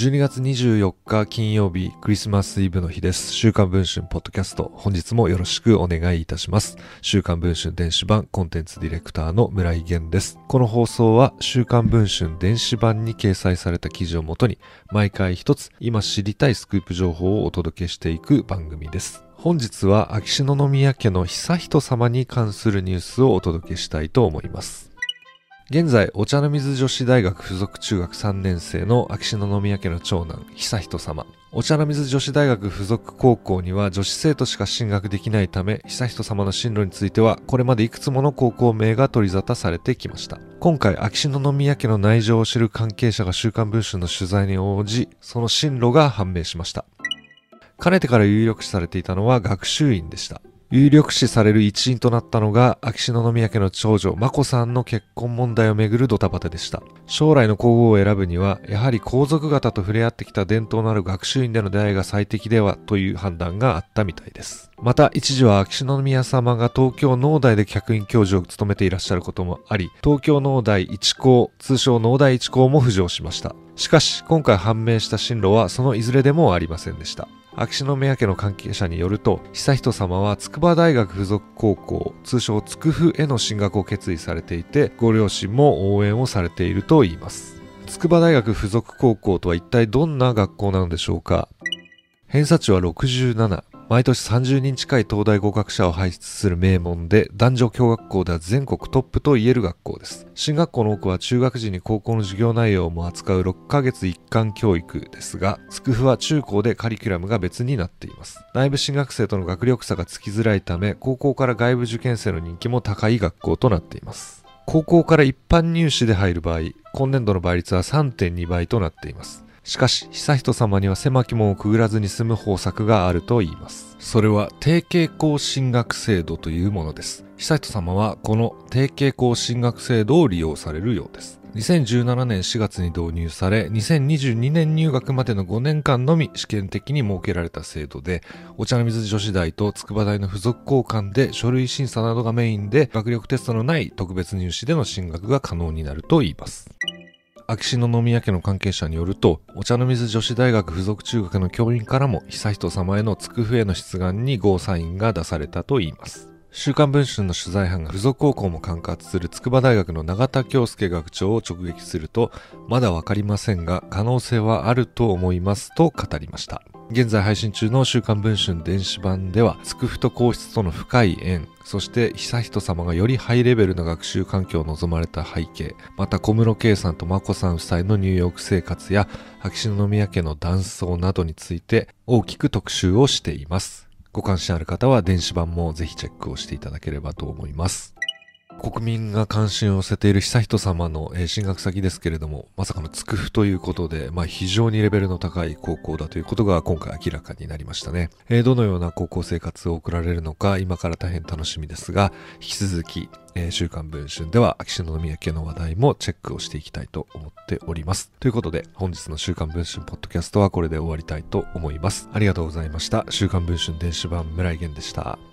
12月24日金曜日クリスマスイブの日です。週刊文春ポッドキャスト本日もよろしくお願いいたします。週刊文春電子版コンテンツディレクターの村井源です。この放送は週刊文春電子版に掲載された記事をもとに毎回一つ今知りたいスクープ情報をお届けしていく番組です。本日は秋篠宮家の悠仁様に関するニュースをお届けしたいと思います。現在、お茶の水女子大学附属中学3年生の秋篠宮家の長男、悠仁様。お茶の水女子大学附属高校には女子生徒しか進学できないため、悠仁様の進路については、これまでいくつもの高校名が取り沙汰されてきました。今回、秋篠宮家の内情を知る関係者が週刊文春の取材に応じ、その進路が判明しました。かねてから有力視されていたのは学習院でした。有力視される一因となったのが、秋篠宮家の長女、眞子さんの結婚問題をめぐるドタバタでした。将来の皇后を選ぶには、やはり皇族方と触れ合ってきた伝統のある学習院での出会いが最適ではという判断があったみたいです。また、一時は秋篠宮様が東京農大で客員教授を務めていらっしゃることもあり、東京農大一高、通称農大一高も浮上しました。しかし、今回判明した進路はそのいずれでもありませんでした。秋篠宮家の関係者によると悠仁さまは筑波大学附属高校通称筑附への進学を決意されていてご両親も応援をされているといいます。筑波大学附属高校とは一体どんな学校なのでしょうか。偏差値は67毎年30人近い東大合格者を輩出する名門で、男女共学校では全国トップと言える学校です。進学校の多くは中学時に高校の授業内容も扱う6ヶ月一貫教育ですが、スクフは中高でカリキュラムが別になっています。内部進学生との学力差がつきづらいため、高校から外部受験生の人気も高い学校となっています。高校から一般入試で入る場合、今年度の倍率は3.2倍となっています。しかし、悠仁様には狭き門をくぐらずに済む方策があると言います。それは定型校進学制度というものです。悠仁様はこの定型校進学制度を利用されるようです。2017年4月に導入され、2022年入学までの5年間のみ試験的に設けられた制度で、お茶の水女子大と筑波大の付属交換で書類審査などがメインで、学力テストのない特別入試での進学が可能になると言います。秋篠宮家の関係者によると、お茶の水女子大学附属中学の教員からも悠仁様へのつくふへの出願にゴーサインが出されたといいます。週刊文春の取材班が付属高校も管轄する筑波大学の永田京介学長を直撃すると、まだ分かりませんが、可能性はあると思いますと語りました。現在配信中の週刊文春電子版では、つくふと皇室との深い縁、そして悠仁さまがよりハイレベルな学習環境を望まれた背景、また小室圭さんと眞子さん夫妻のニューヨーク生活や、秋篠宮家の断層などについて大きく特集をしています。ご関心ある方は電子版もぜひチェックをしていただければと思います。国民が関心を寄せている悠仁さまの、進学先ですけれども、まさかのつくふということで、まあ、非常にレベルの高い高校だということが今回明らかになりましたね。えー、どのような高校生活を送られるのか、今から大変楽しみですが、引き続き、えー、週刊文春では秋篠宮家の話題もチェックをしていきたいと思っております。ということで、本日の週刊文春ポッドキャストはこれで終わりたいと思います。ありがとうございました。週刊文春電子版村井源でした。